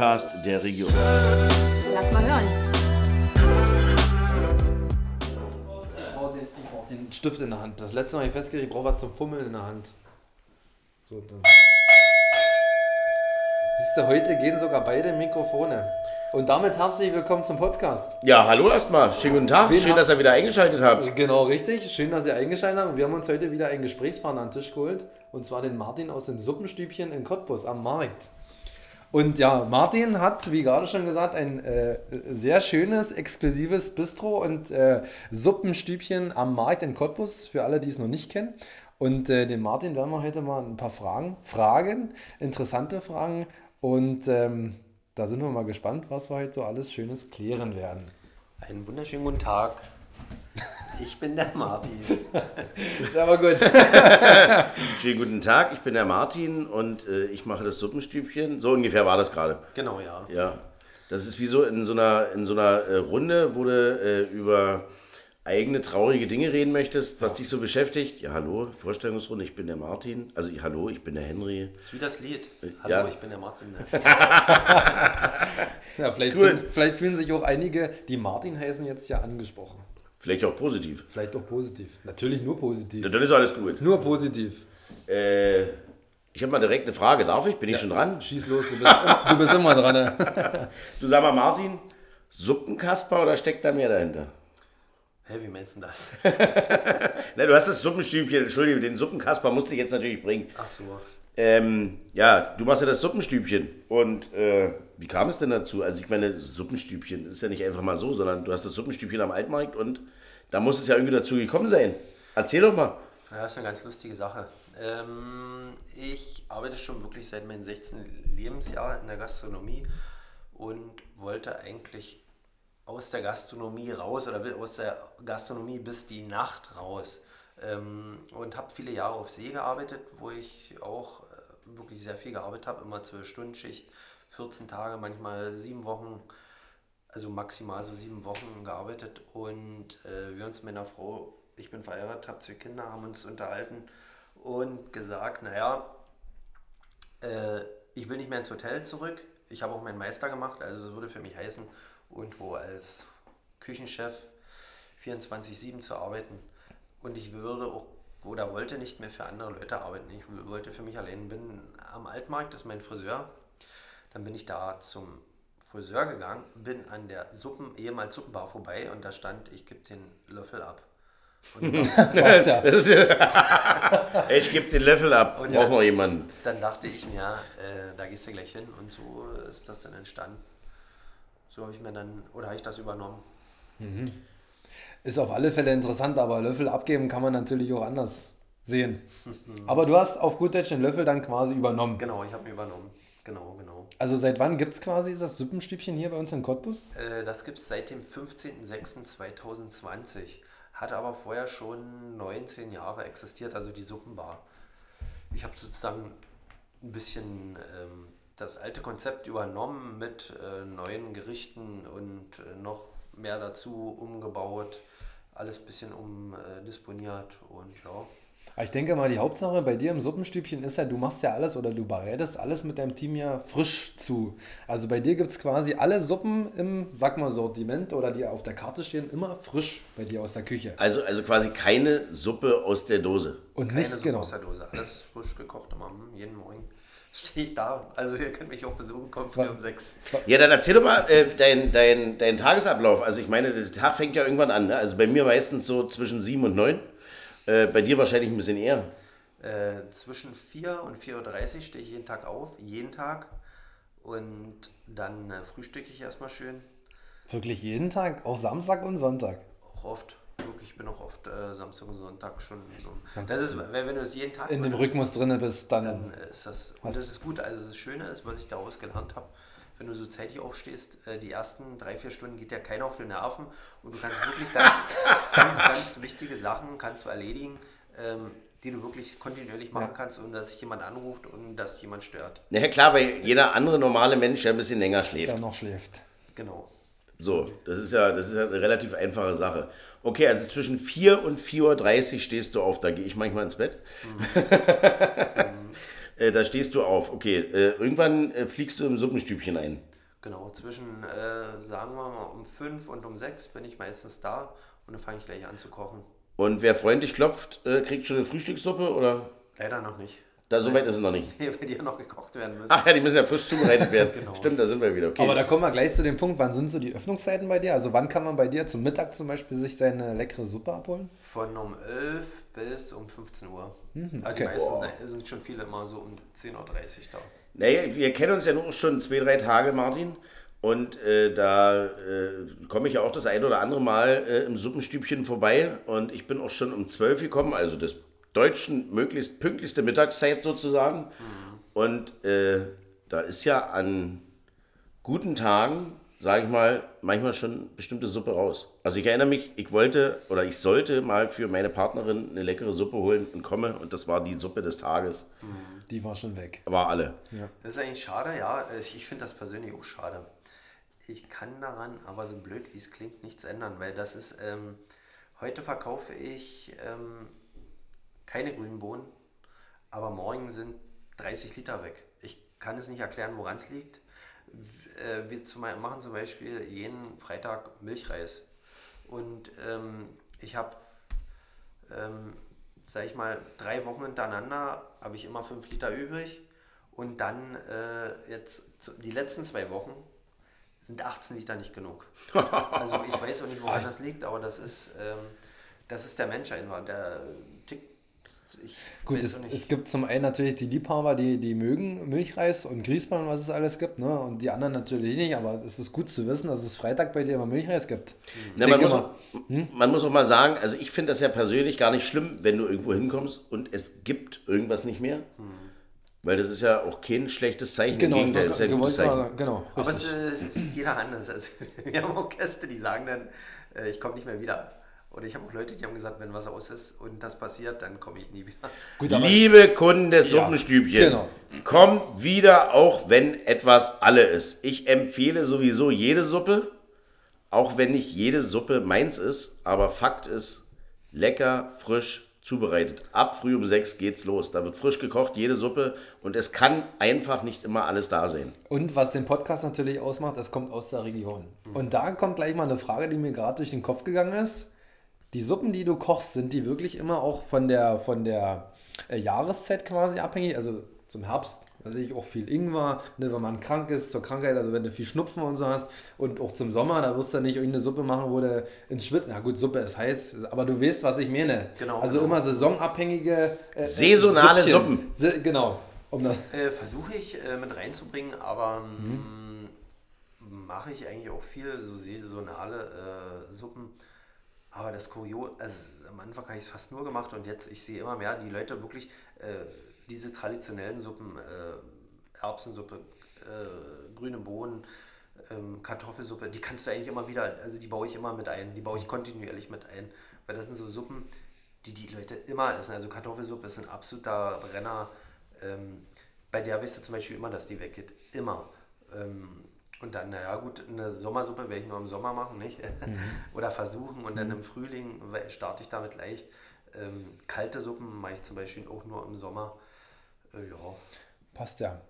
Podcast der Region. Lass mal hören. Ich brauche den, ich brauch den Stift in der Hand. Das letzte Mal habe ich festgestellt, ich brauche was zum Fummeln in der Hand. So, dann. Siehst du, heute gehen sogar beide Mikrofone. Und damit herzlich willkommen zum Podcast. Ja, hallo erstmal. Schönen guten Tag. Wen Schön, hab- dass ihr wieder eingeschaltet habt. Genau, richtig. Schön, dass ihr eingeschaltet habt. Wir haben uns heute wieder einen Gesprächspartner an den Tisch geholt. Und zwar den Martin aus dem Suppenstübchen in Cottbus am Markt. Und ja, Martin hat, wie gerade schon gesagt, ein äh, sehr schönes, exklusives Bistro und äh, Suppenstübchen am Markt in Cottbus, für alle, die es noch nicht kennen. Und äh, den Martin werden wir heute mal ein paar Fragen fragen, interessante Fragen. Und ähm, da sind wir mal gespannt, was wir heute so alles Schönes klären werden. Einen wunderschönen guten Tag. Ich bin der Martin. Ist aber gut. Schönen guten Tag. Ich bin der Martin und äh, ich mache das Suppenstübchen. So ungefähr war das gerade. Genau, ja. Ja. Das ist wie so in so einer, in so einer äh, Runde, wo du äh, über eigene traurige Dinge reden möchtest, was dich so beschäftigt. Ja, hallo, Vorstellungsrunde, ich bin der Martin. Also, ich, hallo, ich bin der Henry. Das ist wie das Lied. Hallo, ja. ich bin der Martin. Ja, vielleicht, Cool. fühlen, vielleicht fühlen sich auch einige, die Martin heißen, jetzt ja angesprochen. Vielleicht auch positiv. Vielleicht auch positiv. Natürlich nur positiv. Ja, dann ist alles gut. Nur positiv. Äh, ich habe mal direkt eine Frage. Darf ich? Bin ich schon dran? Schieß los, du bist, du bist immer dran. Ne? Du sag mal, Martin, Suppenkasper oder steckt da mehr dahinter? Hä, wie meinst du das? Na, du hast das Suppenstübchen, Entschuldige, den Suppenkasper musste ich jetzt natürlich bringen. Ach so. Ähm, ja, du machst ja das Suppenstübchen. Und äh, wie kam es denn dazu? Also ich meine, Suppenstübchen ist ja nicht einfach mal so, sondern du hast das Suppenstübchen am Altmarkt und da muss es ja irgendwie dazu gekommen sein. Erzähl doch mal. Ja, das ist eine ganz lustige Sache. Ähm, ich arbeite schon wirklich seit meinem 16. Lebensjahr in der Gastronomie und wollte eigentlich aus der Gastronomie raus oder will aus der Gastronomie bis die Nacht raus. Ähm, und habe viele Jahre auf See gearbeitet, wo ich auch äh, wirklich sehr viel gearbeitet habe, immer 12 Stunden Schicht, 14 Tage, manchmal sieben Wochen, also maximal so sieben Wochen gearbeitet und äh, wir uns mit meiner Frau, ich bin verheiratet, habe zwei Kinder, haben uns unterhalten und gesagt, naja, äh, ich will nicht mehr ins Hotel zurück. Ich habe auch meinen Meister gemacht, also es würde für mich heißen, irgendwo als Küchenchef 24-7 zu arbeiten. Und ich würde auch oder wollte nicht mehr für andere Leute arbeiten. Ich wollte für mich allein. Bin am Altmarkt, das ist mein Friseur. Dann bin ich da zum Friseur gegangen, bin an der Suppen, ehemals Suppenbar vorbei und da stand, ich gebe den Löffel ab. Dann, ja. Das ist ja ich gebe den Löffel ab. Und Braucht ja. noch jemanden. dann dachte ich mir, äh, da gehst du gleich hin und so ist das dann entstanden. So habe ich mir dann, oder habe ich das übernommen. Ist auf alle Fälle interessant, aber Löffel abgeben kann man natürlich auch anders sehen. Aber du hast auf gut Deutsch den Löffel dann quasi übernommen. Genau, ich habe ihn übernommen. Genau, genau. Also seit wann gibt es quasi das Suppenstübchen hier bei uns in Cottbus? Äh, das gibt es seit dem 15.06.2020. Hat aber vorher schon 19 Jahre existiert, also die Suppenbar. Ich habe sozusagen ein bisschen ähm, das alte Konzept übernommen mit äh, neuen Gerichten und äh, noch mehr dazu umgebaut. Alles ein bisschen umdisponiert und ja. Aber Ich denke mal, die Hauptsache bei dir im Suppenstübchen ist ja, du machst ja alles oder du bereitest alles mit deinem Team ja frisch zu. Also bei dir gibt es quasi alle Suppen im, sag mal, Sortiment oder die auf der Karte stehen, immer frisch bei dir aus der Küche. Also, also quasi keine Suppe aus der Dose. Und Keine nicht, Suppe genau. aus der Dose. Alles frisch gekocht immer. hm, Jeden Morgen stehe ich da. Also ihr könnt mich auch besuchen, kommt früh um sechs. Ja, dann erzähl doch mal äh, deinen dein, dein Tagesablauf. Also ich meine, der Tag fängt ja irgendwann an. Ne? Also bei mir meistens so zwischen sieben und neun. Äh, bei dir wahrscheinlich ein bisschen eher. Äh, zwischen 4 und 4.30 Uhr stehe ich jeden Tag auf, jeden Tag. Und dann äh, frühstücke ich erstmal schön. Wirklich jeden Tag, auch Samstag und Sonntag. Auch oft. Wirklich, ich bin auch oft äh, Samstag und Sonntag schon. Um, das ist, wenn, wenn du das jeden Tag In dem Rhythmus drin bist, dann. dann ist das. Und das ist gut. Also das Schöne ist, was ich daraus gelernt habe, wenn du so zeitig aufstehst, äh, die ersten drei, vier Stunden geht dir keiner auf die Nerven und du kannst wirklich ganz, ganz, ganz wichtige Sachen kannst du erledigen, ähm, die du wirklich kontinuierlich machen Ja. kannst, ohne dass sich jemand anruft und dass jemand stört. Na ja, klar, weil jeder andere normale Mensch ja ein bisschen länger schläft. der noch schläft. Genau. So, das ist ja, das ist ja eine relativ einfache Sache. Okay, also zwischen 4 und 4.30 Uhr stehst du auf, da gehe ich manchmal ins Bett. äh, da stehst du auf. Okay, äh, irgendwann äh, fliegst du im Suppenstübchen ein. Genau, zwischen, äh, sagen wir mal, um 5 und um 6 bin ich meistens da und dann fange ich gleich an zu kochen. Und wer freundlich klopft, kriegt schon eine Frühstückssuppe oder? Leider noch nicht. Da, so weit ist es noch nicht. Nee, weil die ja noch gekocht werden müssen. Ach ja, die müssen ja frisch zubereitet werden. Genau. Stimmt, da sind wir wieder. Okay. Aber da kommen wir gleich zu dem Punkt, wann sind so die Öffnungszeiten bei dir? Also wann kann man bei dir zum Mittag zum Beispiel sich seine leckere Suppe abholen? Von um 11 bis um 15 Uhr. Mhm, okay. Die meisten sind schon viele immer so um 10.30 Uhr da. Naja, wir kennen uns ja nur schon zwei, drei Tage, Martin. Und äh, da äh, komme ich ja auch das ein oder andere Mal äh, im Suppenstübchen vorbei. Und ich bin auch schon um 12 gekommen, also des deutschen möglichst pünktlichste Mittagszeit sozusagen. Und äh, da ist ja an guten Tagen, sage ich mal, manchmal schon bestimmte Suppe raus. Also ich erinnere mich, ich wollte oder ich sollte mal für meine Partnerin eine leckere Suppe holen und komme. Und das war die Suppe des Tages. Die war schon weg. War alle. Das ist eigentlich schade, ja. Ich ich finde das persönlich auch schade. Ich kann daran, aber so blöd wie es klingt, nichts ändern, weil das ist, ähm, heute verkaufe ich ähm, keine grünen Bohnen, aber morgen sind 30 Liter weg. Ich kann es nicht erklären, woran es liegt. Äh, wir machen zum Beispiel jeden Freitag Milchreis. Und ähm, ich habe, ähm, sag ich mal, drei Wochen hintereinander habe ich immer 5 Liter übrig. Und dann äh, jetzt die letzten zwei Wochen sind 18 Liter nicht genug. Also ich weiß auch nicht, woran das liegt, aber das ist, ähm, das ist der Mensch einfach. Der. Ich Gut, es, es gibt zum einen natürlich die Liebhaber, die, die mögen Milchreis und Grießbein, was es alles gibt, ne? Und die anderen natürlich nicht, aber es ist gut zu wissen, dass es Freitag bei dir immer Milchreis gibt. Na, man, muss, immer, auch- man muss auch mal sagen, also ich finde das ja persönlich gar nicht schlimm, wenn du irgendwo hinkommst und es gibt irgendwas nicht mehr. Weil das ist ja auch kein schlechtes Zeichen. genau, Im Gegenteil, das ist ja ein gutes Zeichen. war- genau, aber es, es ist jeder anders. Also, wir haben auch Gäste, die sagen dann, äh, ich komme nicht mehr wieder. Oder ich habe auch Leute, die haben gesagt, wenn was aus ist und das passiert, dann komme ich nie wieder. Gut, Liebe Kunden des Suppenstübchen, genau. kommt wieder, auch wenn etwas alle ist. Ich empfehle sowieso jede Suppe, auch wenn nicht jede Suppe meins ist, aber Fakt ist, lecker, frisch zubereitet. Ab früh um sechs geht's los. Da wird frisch gekocht, jede Suppe und es kann einfach nicht immer alles da sein. Und was den Podcast natürlich ausmacht, es kommt aus der Region. Und da kommt gleich mal eine Frage, die mir gerade durch den Kopf gegangen ist. Die Suppen, die du kochst, sind die wirklich immer auch von der, von der äh, Jahreszeit quasi abhängig? Also zum Herbst, da sehe ich auch viel Ingwer, ne, wenn man krank ist, zur Krankheit, also wenn du viel Schnupfen und so hast. Und auch zum Sommer, da wirst du nicht irgendeine Suppe machen, wo du ins Schwitzen, na gut, Suppe ist heiß, aber du weißt, was ich meine. Genau, Also genau. immer saisonabhängige äh, äh, Saisonale Süppchen. Suppen. Se genau. Um Äh, Versuche ich äh, mit reinzubringen, aber mm, mache ich eigentlich auch viel so saisonale äh, Suppen. Aber das Kurios, also am Anfang habe ich es fast nur gemacht und jetzt, ich sehe immer mehr, die Leute wirklich äh, diese traditionellen Suppen, äh, Erbsensuppe, äh, grüne Bohnen, ähm, Kartoffelsuppe, die kannst du eigentlich immer wieder, also die baue ich immer mit ein, die baue ich kontinuierlich mit ein, weil das sind so Suppen, die die Leute immer essen. Also Kartoffelsuppe ist ein absoluter Brenner. Ähm, bei der weißt du zum Beispiel immer, dass die weggeht. Immer. Ähm, und dann, naja gut, eine Sommersuppe werde ich nur im Sommer machen, nicht? Oder versuchen. Und dann im Frühling starte ich damit leicht. Ähm, kalte Suppen mache ich zum Beispiel auch nur im Sommer. Äh, ja. Passt ja.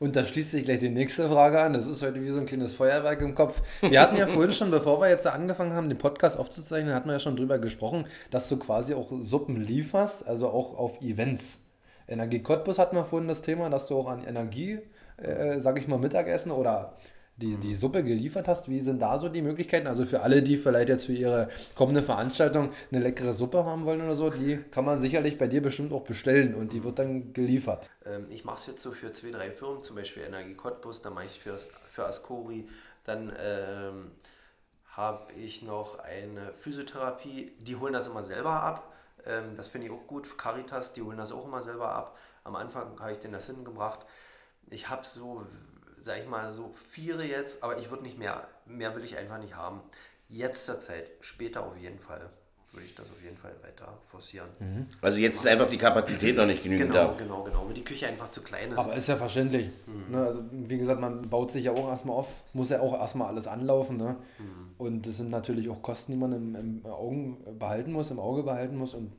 Und da schließt sich gleich die nächste Frage an. Das ist heute wie so ein kleines Feuerwerk im Kopf. Wir hatten ja vorhin schon, bevor wir jetzt angefangen haben, den Podcast aufzuzeichnen, hatten wir ja schon drüber gesprochen, dass du quasi auch Suppen lieferst, also auch auf Events. Energie Cottbus hatten wir vorhin das Thema, dass du auch an Energie, äh, sag ich mal, Mittagessen oder die, die Suppe geliefert hast. Wie sind da so die Möglichkeiten? Also für alle, die vielleicht jetzt für ihre kommende Veranstaltung eine leckere Suppe haben wollen oder so, die kann man sicherlich bei dir bestimmt auch bestellen und die wird dann geliefert. Ähm, ich mache es jetzt so für zwei, drei Firmen, zum Beispiel Energie Cottbus, dann mache ich für, für Ascori, dann ähm, habe ich noch eine Physiotherapie, die holen das immer selber ab. Ähm, das finde ich auch gut. Caritas, die holen das auch immer selber ab. Am Anfang habe ich denen das hingebracht. Ich habe so, sag ich mal, so vier jetzt, aber ich würde nicht mehr, mehr will ich einfach nicht haben. Jetzt zur Zeit, später auf jeden Fall würde ich das auf jeden Fall weiter forcieren. Also jetzt ist einfach die Kapazität noch nicht genügend Genau, da. genau, genau. Weil die Küche einfach zu klein ist. Aber ist ja verständlich. Ne? Also, wie gesagt, man baut sich ja auch erstmal auf, muss ja auch erstmal alles anlaufen. Ne? Und das sind natürlich auch Kosten, die man im, im Augen behalten muss, im Auge behalten muss. Und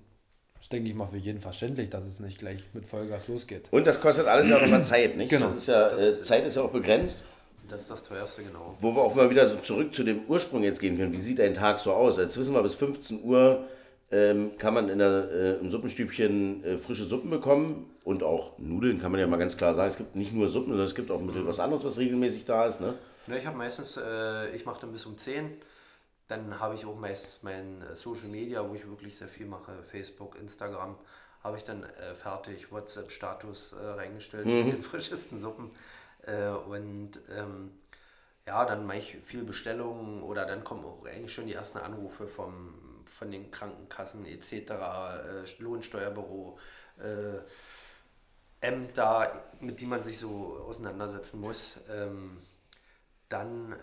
das denke ich mal für jeden verständlich, dass es nicht gleich mit Vollgas losgeht. Und das kostet alles ja auch nochmal Zeit, nicht? Genau. Das ist ja, äh, Zeit ist ja auch begrenzt. Das ist das teuerste, genau. Wo wir auch mal wieder so zurück zu dem Ursprung jetzt gehen können. Wie sieht ein Tag so aus? Jetzt wissen wir, bis 15 Uhr ähm, kann man in der, äh, im Suppenstübchen äh, frische Suppen bekommen und auch Nudeln, kann man ja mal ganz klar sagen. Es gibt nicht nur Suppen, sondern es gibt auch ein bisschen was anderes, was regelmäßig da ist. Ne? Ja, ich habe meistens, äh, ich mache dann bis um 10. Dann habe ich auch meist mein äh, Social Media, wo ich wirklich sehr viel mache, Facebook, Instagram, habe ich dann äh, fertig, WhatsApp-Status äh, reingestellt mit den frischesten Suppen. Äh, und ähm, ja, dann mache ich viel Bestellungen oder dann kommen auch eigentlich schon die ersten Anrufe vom, von den Krankenkassen etc., äh, Lohnsteuerbüro, äh, Ämter, mit denen man sich so auseinandersetzen muss. Ähm, dann,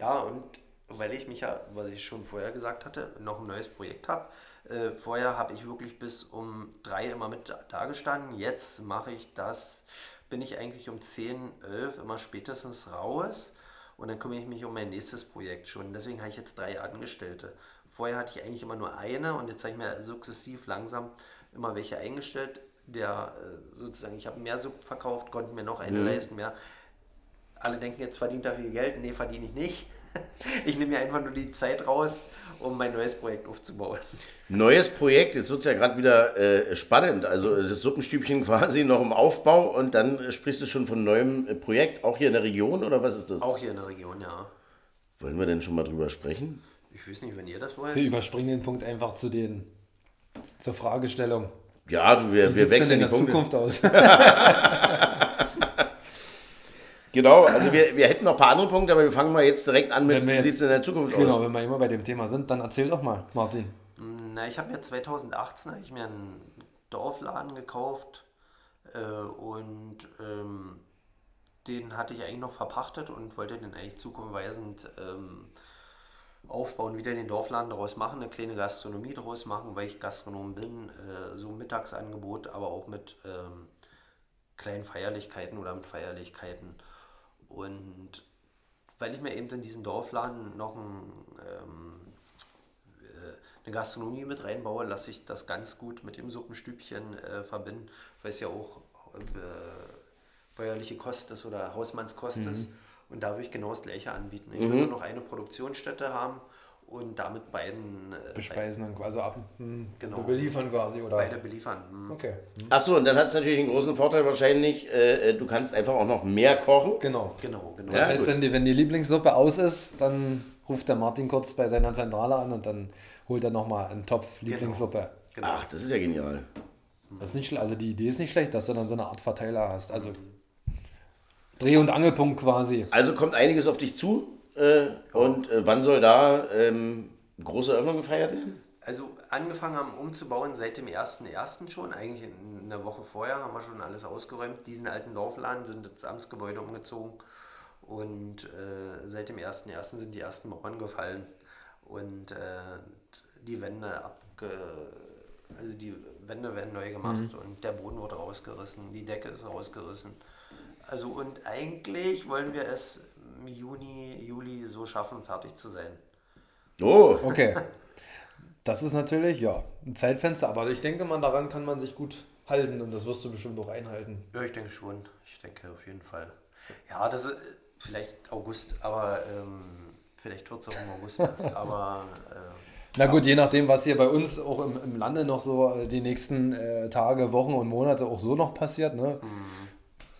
ja, und weil ich mich ja, was ich schon vorher gesagt hatte, noch ein neues Projekt habe. Äh, vorher habe ich wirklich bis um drei immer mit da gestanden. Jetzt mache ich das, bin ich eigentlich um 10, 11 immer spätestens raus. Und dann kümmere ich mich um mein nächstes Projekt schon. Deswegen habe ich jetzt drei Angestellte. Vorher hatte ich eigentlich immer nur eine und jetzt habe ich mir sukzessiv langsam immer welche eingestellt. Der äh, sozusagen, ich habe mehr Sub verkauft, konnte mir noch eine leisten, mehr. Alle denken, jetzt verdient er viel Geld. Nee, verdiene ich nicht. Ich nehme mir einfach nur die Zeit raus, um mein neues Projekt aufzubauen. Neues Projekt, jetzt wird es ja gerade wieder äh, spannend. Also das Suppenstübchen quasi noch im Aufbau und dann sprichst du schon von neuem äh, Projekt, auch hier in der Region oder was ist das? Auch hier in der Region, ja. Wollen wir denn schon mal drüber sprechen? Ich weiß nicht, wenn ihr das wollt. Wir überspringen den Punkt einfach zu den, zur Fragestellung. Ja, du, wir, Wie wir es denn wechseln in die der Punkte. Zukunft aus? Genau, also wir, wir hätten noch ein paar andere Punkte, aber wir fangen mal jetzt direkt an mit, wie sieht es in der Zukunft genau, aus? wenn wir immer bei dem Thema sind, dann erzähl doch mal, Martin. Na, ich habe mir 2018 hab ich mir einen Dorfladen gekauft äh, und ähm, den hatte ich eigentlich noch verpachtet und wollte den eigentlich zukunftsweisend ähm, aufbauen, wieder den Dorfladen daraus machen, eine kleine Gastronomie daraus machen, weil ich Gastronom bin, äh, so ein Mittagsangebot, aber auch mit ähm, kleinen Feierlichkeiten oder mit Feierlichkeiten. Und weil ich mir eben in diesen Dorfladen noch ein, ähm, äh, eine Gastronomie mit reinbaue, lasse ich das ganz gut mit dem Suppenstübchen äh, verbinden, weil es ja auch äh, bäuerliche Kost ist oder Hausmannskost ist. Und da würde ich genau das gleiche anbieten. Ich will nur noch eine Produktionsstätte haben und damit beiden äh, Bespeisen dann, also ab, hm, Genau. beliefern quasi, oder? beide beliefern. Hm. Okay, Achso, und dann hat es natürlich einen großen Vorteil wahrscheinlich, äh, äh, du kannst einfach auch noch mehr kochen. genau. Genau, genau. Das Ja, heißt, gut. wenn die, wenn die Lieblingssuppe aus ist, dann ruft der Martin kurz bei seiner Zentrale an und dann holt er nochmal einen Topf Lieblingssuppe. genau. Ach, das ist ja genial. Das ist nicht also die Idee ist nicht schlecht, dass du dann so eine Art Verteiler hast. Also Dreh- und Angelpunkt quasi. Also kommt einiges auf dich zu. Äh, und äh, wann soll da ähm, große Eröffnung gefeiert werden? Also angefangen haben umzubauen seit dem 1.1. schon, eigentlich in einer Woche vorher haben wir schon alles ausgeräumt. Diesen alten Dorfladen sind ins Amtsgebäude umgezogen und äh, seit dem 1.1. sind die ersten Mauern gefallen und äh, die Wände abge... Also die Wände werden neu gemacht und der Boden wird rausgerissen, die Decke ist rausgerissen. Also und eigentlich wollen wir es Juni, Juli so schaffen, fertig zu sein. Oh, Okay. Das ist natürlich, ja, ein Zeitfenster, aber ich denke mal, daran kann man sich gut halten und das wirst du bestimmt auch einhalten. Ja, ich denke schon. Ich denke auf jeden Fall. Ja, das ist vielleicht August, aber ähm, vielleicht wird es auch im August erst. Aber äh, Na gut, je nachdem, was hier bei uns auch im, im Lande noch so äh, die nächsten äh, Tage, Wochen und Monate auch so noch passiert, ne?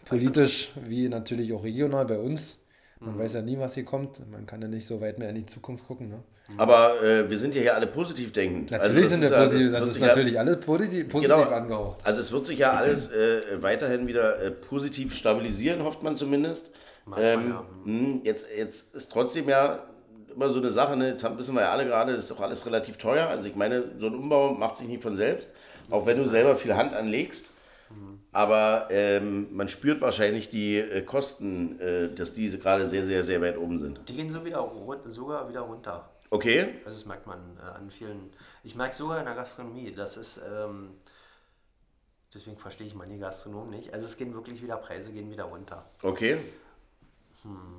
Politisch wie natürlich auch regional bei uns. Man weiß ja nie, was hier kommt. Man kann ja nicht so weit mehr in die Zukunft gucken. Ne? aber äh, wir sind ja hier alle positiv denkend. Natürlich das sind ist wir ja- positiv, das wird ist sich ja- natürlich alles positiv, positiv Genau. angehaucht. Also es wird sich ja alles äh, weiterhin wieder äh, positiv stabilisieren, hofft man zumindest. Manchmal, Ähm, ja. mh, jetzt, jetzt ist trotzdem ja immer so eine Sache, ne? jetzt haben, wissen wir ja alle gerade, ist auch alles relativ teuer. Also ich meine, so ein Umbau macht sich nicht von selbst, auch wenn du selber viel Hand anlegst. Aber ähm, man spürt wahrscheinlich die äh, Kosten, äh, dass diese gerade sehr, sehr, sehr weit oben sind. die gehen so wieder sogar wieder runter. Okay, Also das merkt man äh, an vielen. Ich merke sogar in der Gastronomie, das ist. Ähm, deswegen verstehe ich manche Gastronomen nicht. Also es gehen wirklich wieder, Preise gehen wieder runter. okay.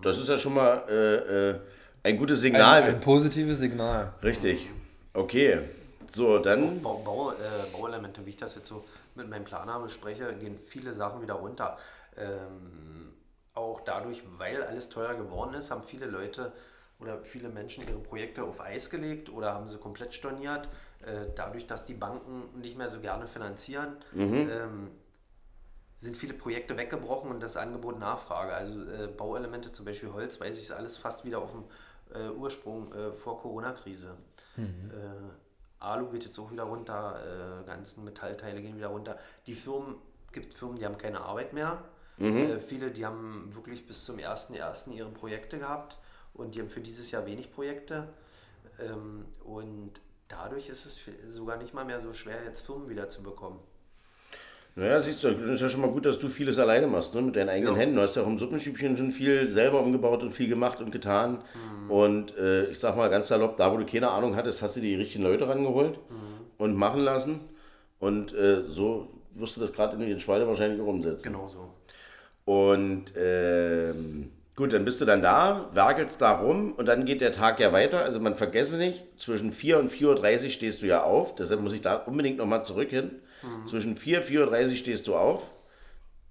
Das ist ja schon mal äh, äh, ein gutes Ein, Signal. ein positives Signal. Richtig. Okay. So, dann. Bau, Bau, äh, Bauelemente, wie ich das jetzt so mit meinem Planer bespreche, gehen viele Sachen wieder runter. Ähm, auch dadurch, weil alles teuer geworden ist, haben viele Leute oder viele Menschen ihre Projekte auf Eis gelegt oder haben sie komplett storniert. Äh, dadurch, dass die Banken nicht mehr so gerne finanzieren, ähm, sind viele Projekte weggebrochen und das Angebot Nachfrage. Also äh, Bauelemente, zum Beispiel Holz, weiß ich, ist alles fast wieder auf dem äh, Ursprung äh, vor Corona-Krise. Äh, Alu geht jetzt auch wieder runter, äh, ganzen Metallteile gehen wieder runter. Die Firmen, gibt Firmen, die haben keine Arbeit mehr. Äh, viele, die haben wirklich bis zum 1.1. ihre Projekte gehabt und die haben für dieses Jahr wenig Projekte. Ähm, und dadurch ist es sogar nicht mal mehr so schwer, jetzt Firmen wieder zu bekommen. Naja, siehst du, das ist ja schon mal gut, dass du vieles alleine machst, ne? mit deinen eigenen Ja. Händen. Du hast ja auch im Suppenstübchen schon viel selber umgebaut und viel gemacht und getan. Und äh, ich sag mal ganz salopp, da wo du keine Ahnung hattest, hast du die richtigen Leute rangeholt und machen lassen. Und äh, so wirst du das gerade in den Schweine wahrscheinlich auch umsetzen. Genau so. Und ähm, gut, dann bist du dann da, werkelst da rum und dann geht der Tag ja weiter. Also man vergesse nicht, zwischen 4 und 4.30 Uhr stehst du ja auf. Deshalb muss ich da unbedingt nochmal zurück hin. Zwischen 4 und 4.30 Uhr stehst du auf.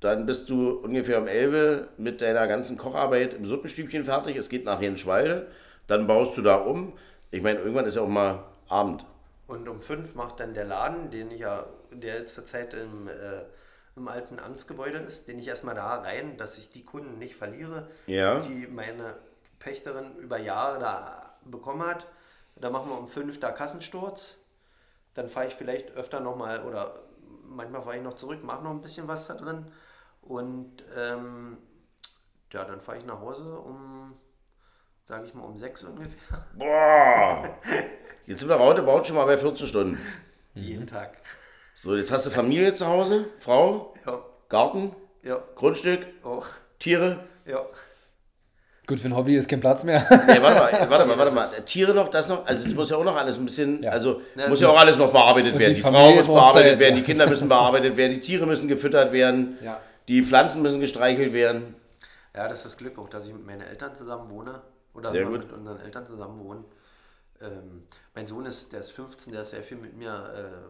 Dann bist du ungefähr um 11 Uhr mit deiner ganzen Kocharbeit im Suppenstübchen fertig. Es geht nachher in Schwalde. Dann baust du da um. Ich meine, irgendwann ist ja auch mal Abend. Und um fünf macht dann der Laden, den ich ja, der jetzt zurzeit im, äh, im alten Amtsgebäude ist, den ich erstmal da rein, dass ich die Kunden nicht verliere, Ja. die meine Pächterin über Jahre da bekommen hat. Da machen wir um fünf da Kassensturz. Dann fahre ich vielleicht öfter nochmal oder manchmal fahre ich noch zurück, mache noch ein bisschen was da drin. Und ähm, ja, dann fahre ich nach Hause um, sage ich mal, um sechs ungefähr. Boah! Jetzt sind wir roundabout schon mal bei 14 Stunden. Jeden Tag. So, jetzt hast du Familie zu Hause, Frau, Ja, Garten, ja, Grundstück, auch. Tiere. Ja. Gut, für ein Hobby ist kein Platz mehr. Nee, warte mal, warte mal, warte mal. Tiere noch, das noch. Also es muss ja auch noch alles ein bisschen, Ja. also Ja, muss ja auch alles noch bearbeitet Und werden. die Die, Frau muss bearbeitet Zeit, werden, ja. die Kinder müssen bearbeitet werden, die Tiere müssen gefüttert werden, Ja. die Pflanzen müssen gestreichelt werden. ja, das ist das Glück auch, dass ich mit meinen Eltern zusammen wohne. Oder Sehr wir gut. mit unseren Eltern zusammen wohnen. Ähm, mein Sohn ist, der ist 15, der ist sehr viel mit mir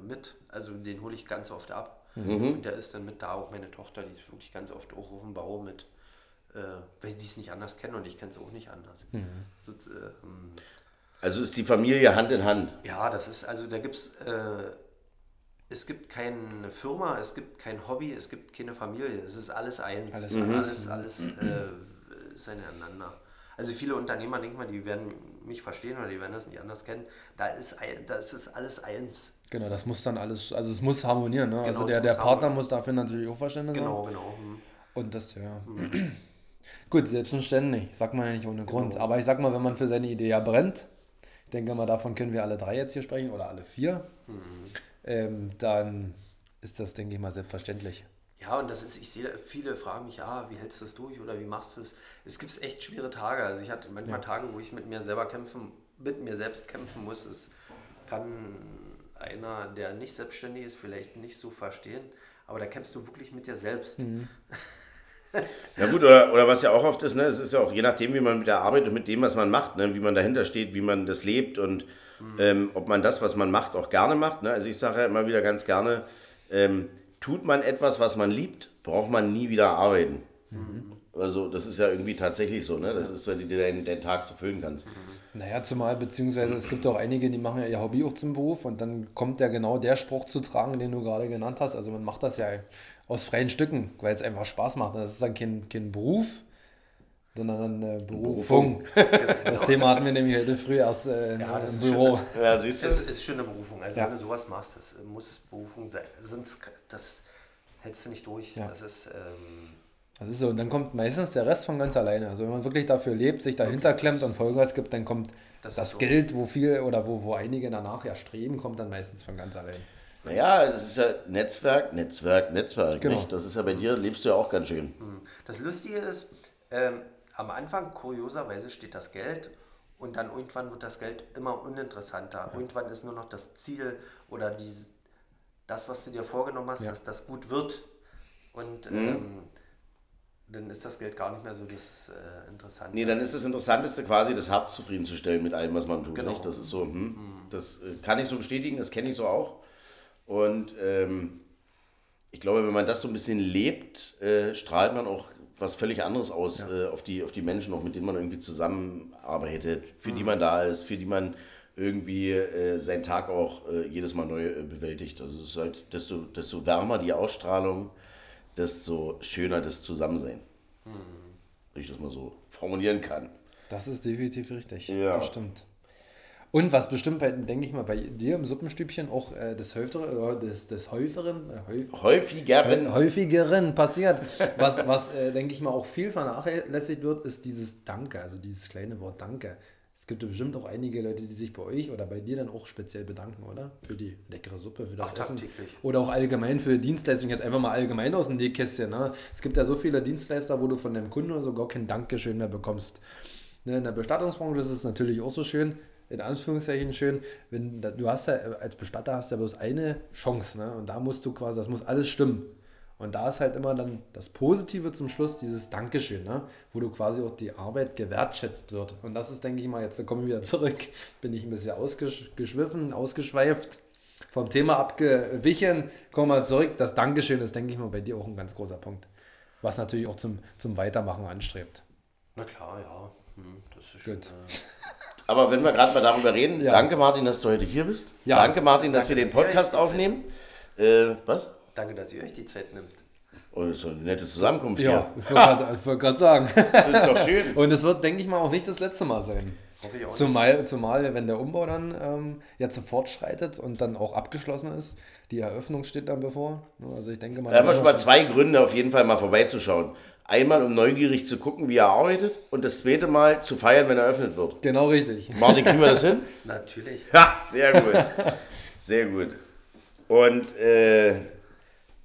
äh, mit. Also den hole ich ganz oft ab. Mhm. Und der ist dann mit da, auch meine Tochter, die ist wirklich ganz oft auch auf dem Bau mit. Äh, weil sie es nicht anders kennen und ich kenne es auch nicht anders. Mhm. So, äh, ähm, Also ist die Familie Hand in Hand. Ja, das ist, also da gibt es, äh, es gibt keine Firma, es gibt kein Hobby, es gibt keine Familie, es ist alles eins. Alles alles, alles, äh, ist ineinander. Also viele Unternehmer, denke mal, die werden mich verstehen oder die werden das nicht anders kennen. Da ist, da ist es alles eins. Genau, das muss dann alles, also es muss harmonieren. Ne? also Genau, der, es der muss Partner muss dafür natürlich auch Verständnis Genau, haben. genau. hm. Und das, ja. Gut, selbstverständlich, sagt man ja nicht ohne Grund. Genau. Aber ich sag mal, wenn man für seine Idee ja brennt, ich denke mal, davon können wir alle drei jetzt hier sprechen oder alle vier, Mhm. ähm, dann ist das, denke ich mal, selbstverständlich. Ja, und das ist, ich sehe, viele fragen mich, ah, wie hältst du das durch oder wie machst du es? Es gibt echt schwere Tage. Also ich hatte manchmal Tage, wo ich mit mir selber kämpfen, mit mir selbst kämpfen muss. Es kann einer, der nicht selbstständig ist, vielleicht nicht so verstehen, aber da kämpfst du wirklich mit dir selbst. Ja gut, oder, oder was ja auch oft ist, ne, es ist ja auch je nachdem, wie man mit der Arbeit und mit dem, was man macht, ne, wie man dahinter steht, wie man das lebt und ähm, ob man das, was man macht, auch gerne macht. Ne? Also ich sage ja immer wieder ganz gerne, ähm, tut man etwas, was man liebt, braucht man nie wieder arbeiten. Also das ist ja irgendwie tatsächlich so, ne? Das ist, wenn du dir deinen, deinen Tag so füllen kannst. Naja, zumal, beziehungsweise es gibt auch einige, die machen ja ihr Hobby auch zum Beruf und dann kommt ja genau der Spruch zu tragen, den du gerade genannt hast. Also man macht das ja aus freien Stücken, weil es einfach Spaß macht. Das ist dann kein, kein Beruf, sondern eine Berufung. Das Thema hatten wir nämlich heute früh erst äh, Ja, das im ist schon Büro. Ja, siehst Das ist schon eine Berufung. Also Ja. wenn du sowas machst, das muss Berufung sein. Sonst das hältst du nicht durch. Ja. Das ist ähm, Das ist so. Und dann kommt meistens der Rest von ganz alleine. Also wenn man wirklich dafür lebt, sich dahinter klemmt und Vollgas gibt, dann kommt Das das, so. Geld, wo viel oder wo, wo einige danach ja streben, kommt dann meistens von ganz allein. Naja, das ist ja Netzwerk, Netzwerk, Netzwerk. Genau. Nicht? Das ist ja bei dir, lebst du ja auch ganz schön. Das Lustige ist, ähm, am Anfang, kurioserweise, steht das Geld und dann irgendwann wird das Geld immer uninteressanter. Irgendwann ist nur noch das Ziel oder dies, das, was du dir vorgenommen hast, Ja. dass das gut wird. Und ähm, dann ist das Geld gar nicht mehr so das äh, Interessante. Nee, dann ist das Interessanteste quasi, das Herz zufriedenzustellen mit allem, was man tut. Genau. Nicht? Das ist so, hm, das äh, kann ich so bestätigen, das kenne ich so auch. Und ähm, ich glaube, wenn man das so ein bisschen lebt, äh, strahlt man auch was völlig anderes aus äh, auf, die, auf die Menschen, auch mit denen man irgendwie zusammenarbeitet, für die man da ist, für die man irgendwie äh, seinen Tag auch äh, jedes Mal neu äh, bewältigt. Also es ist halt, desto, desto wärmer die Ausstrahlung, desto schöner das Zusammensein. Wenn ich das mal so formulieren kann. Das ist definitiv richtig. Ja. Das stimmt. Und was bestimmt, bei, denke ich mal, bei dir im Suppenstübchen auch äh, des, Häuferen, äh, des, des Häuferen, äh, häu- Häufigeren. häufigeren passiert. Was, was äh, denke ich mal, auch viel vernachlässigt wird, ist dieses Danke, also dieses kleine Wort Danke. Es gibt bestimmt auch einige Leute, die sich bei euch oder bei dir dann auch speziell bedanken, oder? Für die leckere Suppe, für das Ach, Essen. tagtäglich. Oder auch allgemein für Dienstleistungen, jetzt einfach mal allgemein aus dem Nähkästchen. Ne? Es gibt ja so viele Dienstleister, wo du von dem Kunden oder so gar kein Dankeschön mehr bekommst. Ne, in der Bestattungsbranche ist es natürlich auch so schön, in Anführungszeichen schön, wenn du hast ja als Bestatter hast ja bloß eine Chance, ne? Und da musst du quasi, das muss alles stimmen. Und da ist halt immer dann das Positive zum Schluss, dieses Dankeschön, ne? wo du quasi auch die Arbeit gewertschätzt wird. Und das ist, denke ich mal, jetzt komme ich wieder zurück, bin ich ein bisschen ausgeschwiffen, ausgeschweift, vom Thema abgewichen, komme mal zurück. Das Dankeschön ist, denke ich mal, bei dir auch ein ganz großer Punkt, was natürlich auch zum, zum Weitermachen anstrebt. Na klar, ja. Hm, das ist schon, Gut. äh, Aber wenn wir gerade mal darüber reden, Ja. danke Martin, dass du heute hier bist. Ja. Danke Martin, dass Danke, wir den dass Podcast aufnehmen. Äh, was? danke, dass ihr euch die Zeit nimmt. Oh, das ist eine nette Zusammenkunft Ja, ich wollte grad- ich wollte gerade sagen. hier. Das ist doch schön. Und es wird, denke ich mal, auch nicht das letzte Mal sein. Hoffe ich auch nicht. Zumal, zumal, wenn der Umbau dann ähm, jetzt so fortschreitet und dann auch abgeschlossen ist, die Eröffnung steht dann bevor. Also ich denke mal. Da haben wir schon mal zwei Gründe, auf jeden Fall mal vorbeizuschauen. Einmal, um neugierig zu gucken, wie er arbeitet. Und das zweite Mal zu feiern, wenn er eröffnet wird. Genau richtig. Martin, kriegen wir das hin? Natürlich. Ja, sehr gut. Sehr gut. Und äh,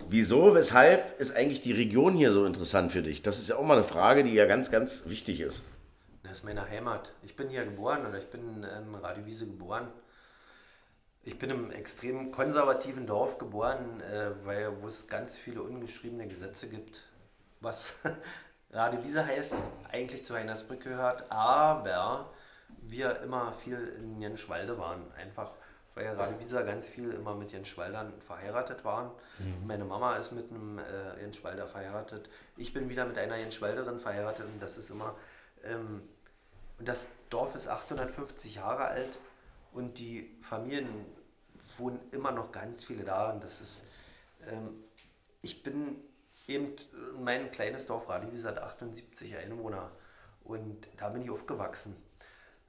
wieso, weshalb ist eigentlich die Region hier so interessant für dich? Das ist ja auch mal eine Frage, die ja ganz, ganz wichtig ist. Das ist meine Heimat. Ich bin hier geboren oder ich bin in Radiowiese geboren. Ich bin im extrem konservativen Dorf geboren, äh, weil wo es ganz viele ungeschriebene Gesetze gibt, was Radiowiese heißt, eigentlich zu Heinersbrück gehört, aber wir immer viel in Jenschwalde waren. Einfach weil Radewieser ganz viel immer mit Jenschwaldern verheiratet waren. Meine Mama ist mit einem äh, Jenschwalder verheiratet. Ich bin wieder mit einer Jenschwalderin verheiratet und das ist immer ähm, und das Dorf ist 850 Jahre alt und die Familien wohnen immer noch ganz viele da. Und das ist, ähm, ich bin eben, mein kleines Dorf Radewieser hat 78 Einwohner und da bin ich aufgewachsen.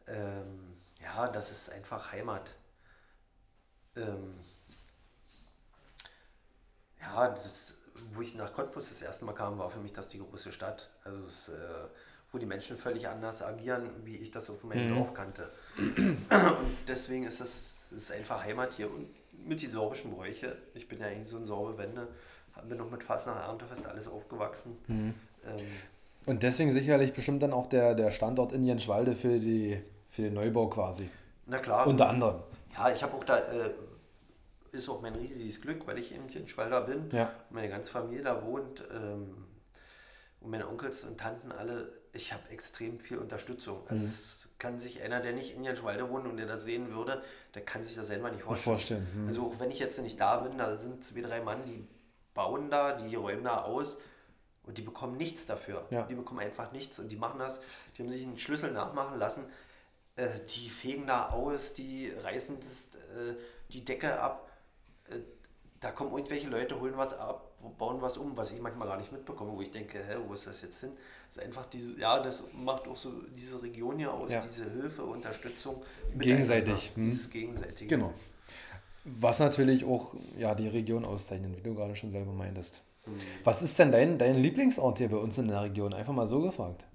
Ähm, ja, das ist einfach Heimat. Ähm, ja, das ist, wo ich nach Cottbus das erste Mal kam, war für mich das die große Stadt. Also es, äh, wo die Menschen völlig anders agieren, wie ich das auf meinem Dorf kannte. Und deswegen ist es ist einfach Heimat hier. Und mit die sorbischen Bräuche, ich bin ja eigentlich so ein Sorbewende, bin noch mit Fassnacht, Erntefest alles aufgewachsen. Ähm, Und deswegen sicherlich bestimmt dann auch der, der Standort in Jenschwalde für, die, für den Neubau quasi. na klar. Unter anderem. Ja, ich habe auch da, äh, ist auch mein riesiges Glück, weil ich in Schwalder bin. Ja. und Meine ganze Familie da wohnt ähm, und meine Onkels und Tanten alle. Ich habe extrem viel Unterstützung. Also Mhm. es kann sich einer, der nicht in Jenschwalde wohnt und der das sehen würde, der kann sich das selber nicht vorstellen. vorstellen, hm. Also auch wenn ich jetzt nicht da bin, da sind zwei, drei Mann, die bauen da, die räumen da aus und die bekommen nichts dafür. Ja. Die bekommen einfach nichts und die machen das, die haben sich einen Schlüssel nachmachen lassen, äh, die fegen da aus, die reißen das, äh, die Decke ab. Äh, da kommen irgendwelche Leute, holen was ab, bauen was um, was ich manchmal gar nicht mitbekomme, wo ich denke, hä, wo ist das jetzt hin? Das ist einfach diese, ja, das macht auch so diese Region hier aus, Ja. diese Hilfe, Unterstützung. Gegenseitig, hm. Dieses Gegenseitige. Genau. Was natürlich auch ja, die Region auszeichnet, wie du gerade schon selber meintest. Was ist denn dein, dein Lieblingsort hier bei uns in der Region? Einfach mal so gefragt.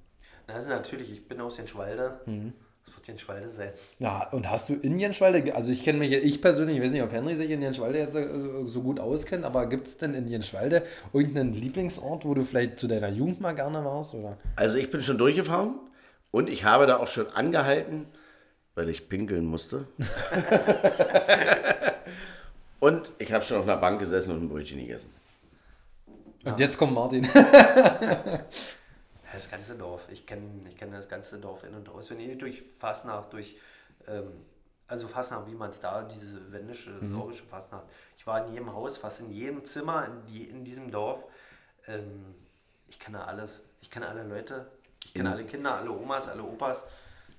Na, also natürlich, ich bin aus Jenschwalde. Mhm. Das wird Jenschwalde sein. Ja, und hast du in Jenschwalde, also ich kenne mich, ich persönlich, ich weiß nicht, ob Henry sich in Jenschwalde jetzt so gut auskennt, aber gibt es denn in Jenschwalde irgendeinen Lieblingsort, wo du vielleicht zu deiner Jugend mal gerne warst? Oder? Also ich bin schon durchgefahren und ich habe da auch schon angehalten, weil ich pinkeln musste. und ich habe schon auf einer Bank gesessen und ein Brötchen gegessen. Und jetzt kommt Martin. Das ganze Dorf. Ich kenne ich kenn das ganze Dorf in- und aus. Wenn ihr durch Fasnacht, durch, ähm, also Fasnacht, wie man es da, diese wendische, sorische Fasnacht. Ich war in jedem Haus, fast in jedem Zimmer in, die, in diesem Dorf. Ähm, ich kenne alles. Ich Ich kenne alle Leute, ich kenne alle Kinder, alle Omas, alle Opas.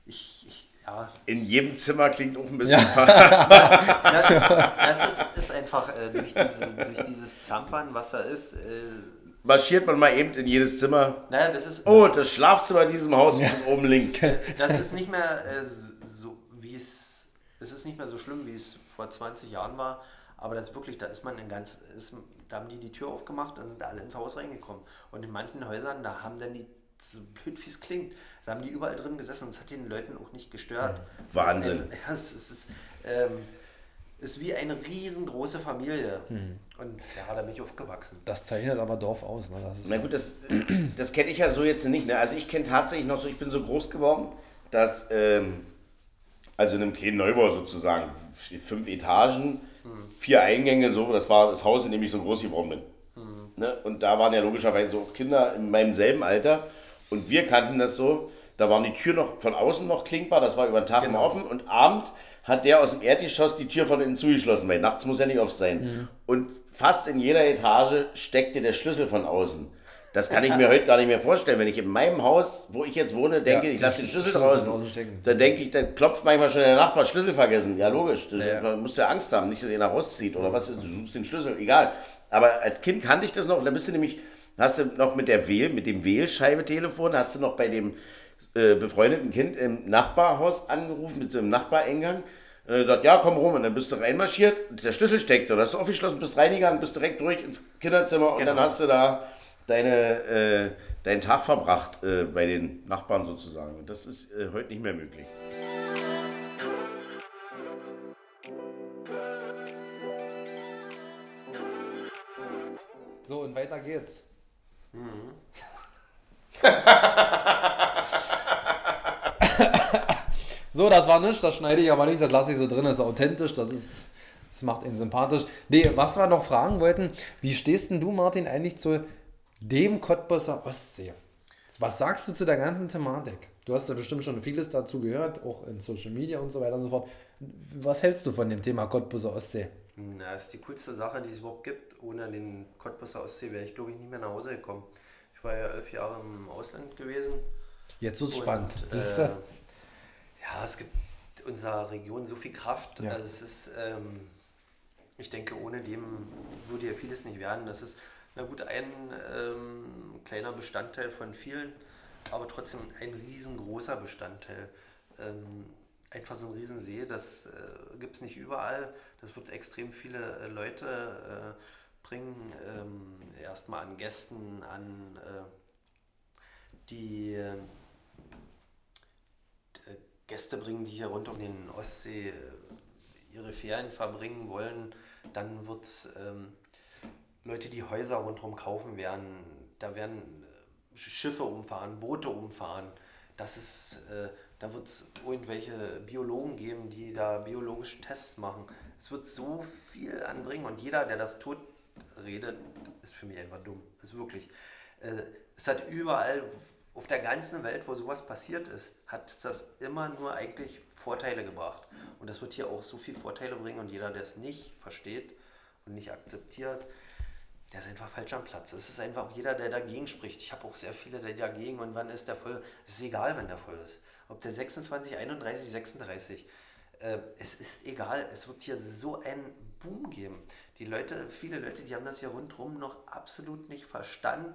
Ich, ich ja, In jedem Zimmer klingt auch ein bisschen ja, das ist, ist einfach äh, durch, diese, durch dieses Zampern, was da ist. Äh, Marschiert man mal eben in jedes Zimmer. naja, das ist, Oh, das Schlafzimmer in diesem Haus ist oben links. das ist nicht mehr äh, so, wie es, es ist nicht mehr so schlimm, wie es vor 20 Jahren war. Aber das ist wirklich, da ist man in ganz, ist, da haben die die Tür aufgemacht, dann sind alle ins Haus reingekommen. Und in manchen Häusern, da haben dann die, so blöd wie es klingt, da haben die überall drin gesessen und es hat den Leuten auch nicht gestört. Wahnsinn. Das ist, ein- ja, es ist, es ähm, ist wie eine riesengroße Familie. Und ja, da bin ich aufgewachsen. Das zeichnet aber Dorf aus. Ne? Das ist Na gut, das, das kenne ich ja so jetzt nicht. Ne? Also ich kenne tatsächlich noch so, ich bin so groß geworden, dass, ähm, also in einem kleinen Neubau sozusagen, fünf Etagen, vier Eingänge, so, das war das Haus, in dem ich so groß geworden bin. Ne? Und da waren ja logischerweise auch Kinder in meinem selben Alter und wir kannten das so, da waren die Tür noch von außen noch klinkbar, das war über den Tag immer offen und Abend hat der aus dem Erdgeschoss die Tür von innen zugeschlossen, weil nachts muss ja nicht offen sein. Und fast in jeder Etage steckte der Schlüssel von außen. Das kann ich mir heute gar nicht mehr vorstellen. Wenn ich in meinem Haus, wo ich jetzt wohne, denke, Ja, ich lasse den Schlüssel draußen, dann denke ich, dann klopft manchmal schon der Nachbar, Schlüssel vergessen. Ja, logisch. Du Ja. man muss ja Angst haben, nicht, dass einer rauszieht oder was. Du suchst den Schlüssel, egal. Aber als Kind kannte ich das noch. Dann bist du nämlich, hast du noch mit der Wähl, mit dem Wählscheibetelefon, hast du noch bei dem äh, befreundeten Kind im Nachbarhaus angerufen, mit so einem Nachbareingang. Und er gesagt, ja, komm rum. Und dann bist du reinmarschiert, der Schlüssel steckt. Oder hast du aufgeschlossen, bist reingegangen, bist direkt durch ins Kinderzimmer und dann Genau. hast du da deine, äh, deinen Tag verbracht äh, bei den Nachbarn sozusagen. Und das ist äh, heute nicht mehr möglich. So, und weiter geht's. so, das war nicht, das schneide ich aber nicht, das lasse ich so drin, das ist authentisch, das ist, das macht ihn sympathisch. Nee, was wir noch fragen wollten, wie stehst denn du, Martin, eigentlich zu dem Cottbusser Ostsee? Was sagst du zu der ganzen Thematik? Du hast ja bestimmt schon vieles dazu gehört, auch in Social Media und so weiter und so fort. Was hältst du von dem Thema Cottbusser Ostsee? Na, das ist die coolste Sache, die es überhaupt gibt. Ohne den Cottbusser Ostsee wäre ich, glaube ich, nicht mehr nach Hause gekommen. Ich war ja elf Jahre im Ausland gewesen. Jetzt wird's Und, spannend. Äh, Siehst du? ja, es gibt unserer Region so viel Kraft. Ja. Also es ist, ähm, ich denke, ohne dem würde ja vieles nicht werden. Das ist, na gut, ein ähm, kleiner Bestandteil von vielen, aber trotzdem ein riesengroßer Bestandteil. Ähm, einfach so ein Riesensee, das äh, gibt es nicht überall. Das wird extrem viele äh, Leute äh, bringen. Ähm, erstmal an Gästen, an äh, die äh, Gäste bringen, die hier rund um den Ostsee äh, ihre Ferien verbringen wollen. Dann wird es ähm, Leute, die Häuser rundherum kaufen werden. Da werden Schiffe umfahren, Boote umfahren. Das ist, da wird es irgendwelche Biologen geben, die da biologische Tests machen. Es wird so viel anbringen und jeder, der das tot redet, ist für mich einfach dumm. Ist wirklich. Äh, es hat überall auf der ganzen Welt, wo sowas passiert ist, hat das immer nur eigentlich Vorteile gebracht. Und das wird hier auch so viel Vorteile bringen und jeder, der es nicht versteht und nicht akzeptiert, der ist einfach falsch am Platz. Es ist einfach jeder, der dagegen spricht. Ich habe auch sehr viele, die dagegen und wann ist der voll. Es ist egal, wann der voll ist. Ob der 26, 31, 36. Äh, es ist egal. Es wird hier so einen Boom geben. Die Leute, viele Leute, die haben das hier rundherum noch absolut nicht verstanden.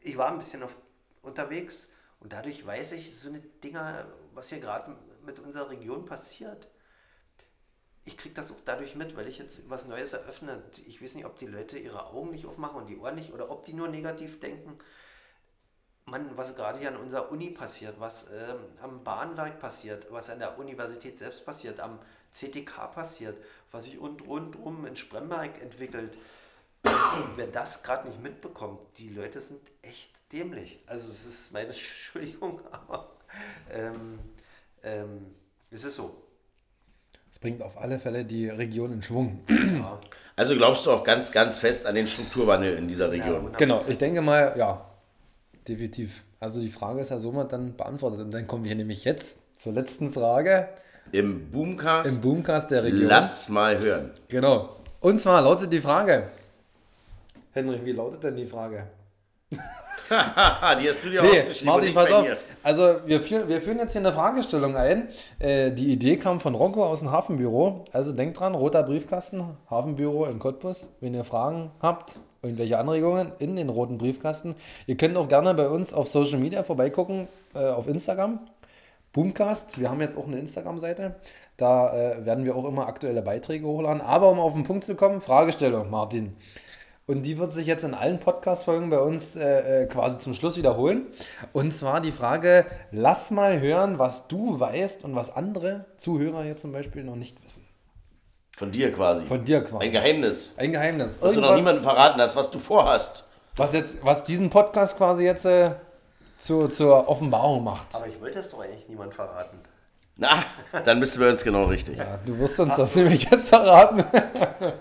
Ich war ein bisschen auf, unterwegs und dadurch weiß ich so eine Dinger, was hier gerade mit unserer Region passiert ich kriege das auch dadurch mit, weil ich jetzt was Neues eröffne. Ich weiß nicht, ob die Leute ihre Augen nicht aufmachen und die Ohren nicht oder ob die nur negativ denken. Mann, was gerade hier an unserer Uni passiert, was ähm, am Bahnwerk passiert, was an der Universität selbst passiert, am CTK passiert, was sich und rundrum in Spremberg entwickelt. Wer das gerade nicht mitbekommt, die Leute sind echt dämlich. Also es ist meine Entschuldigung, aber ähm, ähm, es ist so. Es bringt auf alle Fälle die Region in Schwung. Ja. Also glaubst du auch ganz, ganz fest an den Strukturwandel in dieser Region? Ja, Genau, ich denke mal, ja, definitiv. Also die Frage ist ja somit dann beantwortet. Und dann kommen wir nämlich jetzt zur letzten Frage Im Boomcast, im Boomcast der Region. lass mal hören. Genau. Und zwar lautet die Frage. Henry, wie lautet denn die Frage? Die hast du dir Nee, aufgeschrieben. Martin, pass auf. Also, wir führen, wir führen jetzt hier eine Fragestellung ein. Äh, die Idee kam von Rocco aus dem Hafenbüro. Also, denkt dran, roter Briefkasten, Hafenbüro in Cottbus. Wenn ihr Fragen habt, irgendwelche Anregungen in den roten Briefkasten. Ihr könnt auch gerne bei uns auf Social Media vorbeigucken, äh, auf Instagram. Boomcast, wir haben jetzt auch eine Instagram-Seite. Da äh, werden wir auch immer aktuelle Beiträge hochladen. Aber um auf den Punkt zu kommen, Fragestellung, Martin. Und die wird sich jetzt in allen Podcast-Folgen bei uns äh, äh, quasi zum Schluss wiederholen. Und zwar die Frage: Lass mal hören, was du weißt und was andere Zuhörer jetzt zum Beispiel noch nicht wissen. Von dir quasi. Von dir quasi. Ein Geheimnis. Ein Geheimnis. Was du noch niemandem verraten hast, was du vorhast. was, jetzt, was diesen Podcast quasi jetzt äh, zu, zur Offenbarung macht. Aber ich wollte es doch eigentlich niemand verraten. Na, dann du bei uns genau richtig. Ja, du wirst uns das nämlich jetzt verraten.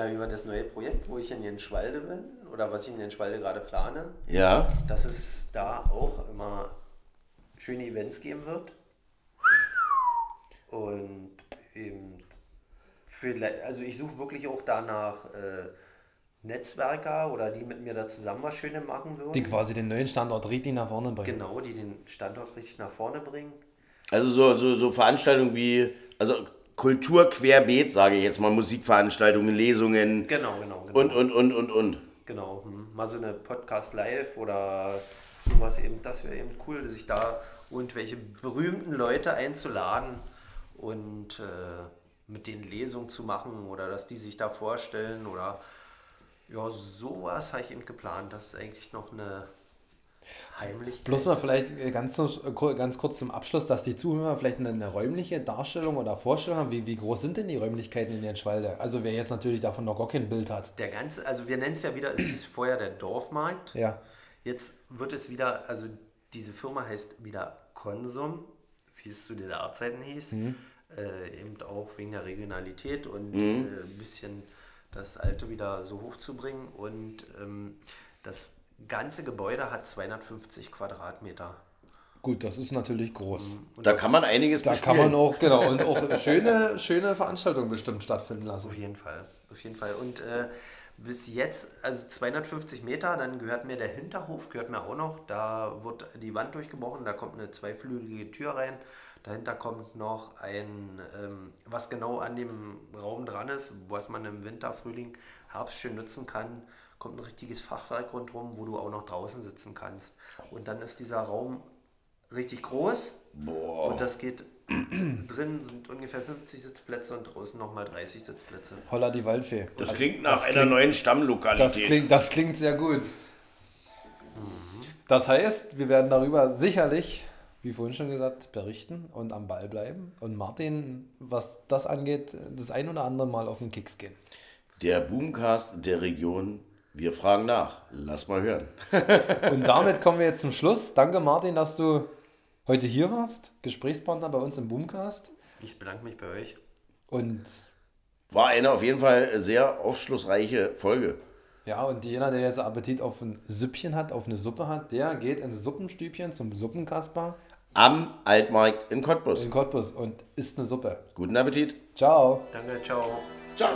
Na, über das neue Projekt, wo ich in Jenschwalde bin oder was ich in Jenschwalde gerade plane, Ja. dass es da auch immer schöne Events geben wird. Und eben, vielleicht, also ich suche wirklich auch danach äh, Netzwerker oder die mit mir da zusammen was Schönes machen würden. Die quasi den neuen Standort richtig nach vorne bringen. genau, die den Standort richtig nach vorne bringen. Also so, so, so Veranstaltungen wie, also Kultur querbeet, sage ich jetzt mal, Musikveranstaltungen, Lesungen Genau, genau, genau. und, und, und, und, und. Genau, hm. mal so eine Podcast live oder sowas eben, das wäre eben cool, sich da irgendwelche berühmten Leute einzuladen und äh, mit denen Lesungen zu machen oder dass die sich da vorstellen oder ja, sowas habe ich eben geplant. Das ist eigentlich noch eine Heimlichkeit. Bloß mal vielleicht äh, ganz, äh, ganz kurz zum Abschluss, dass die Zuhörer vielleicht eine, eine räumliche Darstellung oder Vorstellung haben, wie, wie groß sind denn die Räumlichkeiten in Jenschwalde? Also wer jetzt natürlich davon noch gar kein Bild hat. Der ganze, also wir nennen es ja wieder, es hieß vorher der Dorfmarkt. Ja. Jetzt wird es wieder, also diese Firma heißt wieder Konsum, wie es zu DDR-Zeiten hieß. Äh, eben auch wegen der Regionalität und äh, ein bisschen das Alte wieder so hochzubringen. Und ähm, das ganze Gebäude hat 250 Quadratmeter. Gut, das ist natürlich groß. Da kann man einiges Da kann man auch, genau, und auch schöne, schöne Veranstaltungen bestimmt stattfinden lassen. Auf jeden Fall, auf jeden Fall. Und äh, bis jetzt, also 250 Meter, dann gehört mir der Hinterhof, gehört mir auch noch. Da wird die Wand durchgebrochen, da kommt eine zweiflügelige Tür rein. Dahinter kommt noch ein, ähm, was genau an dem Raum dran ist, was man im Winter, Frühling, Herbst schön nutzen kann, kommt ein richtiges Fachwerk rundherum, wo du auch noch draußen sitzen kannst. Und dann ist dieser Raum richtig groß. Boah. Und das geht drin sind ungefähr 50 Sitzplätze und draußen nochmal 30 Sitzplätze. Holla die Waldfee. Das klingt nach das einer klingt- neuen Das Stammlokalität. klingt, das klingt sehr gut. Das heißt, wir werden darüber sicherlich, wie vorhin schon gesagt, berichten und am Ball bleiben. Und Martin, was das angeht, das ein oder andere Mal auf den Kicks gehen. Der Boomcast der Region. Wir fragen nach. Lass mal hören. Und damit kommen wir jetzt zum Schluss. Danke, Martin, dass du heute hier warst. Gesprächspartner bei uns im Boomcast. Ich bedanke mich bei euch. Und War eine auf jeden Fall sehr aufschlussreiche Folge. ja, und jener, der jetzt Appetit auf ein Süppchen hat, auf eine Suppe hat, der geht ins Suppenstübchen zum Suppenkasper Am Altmarkt in Cottbus. in Cottbus und isst eine Suppe. Guten Appetit. Ciao. Danke, ciao. Ciao.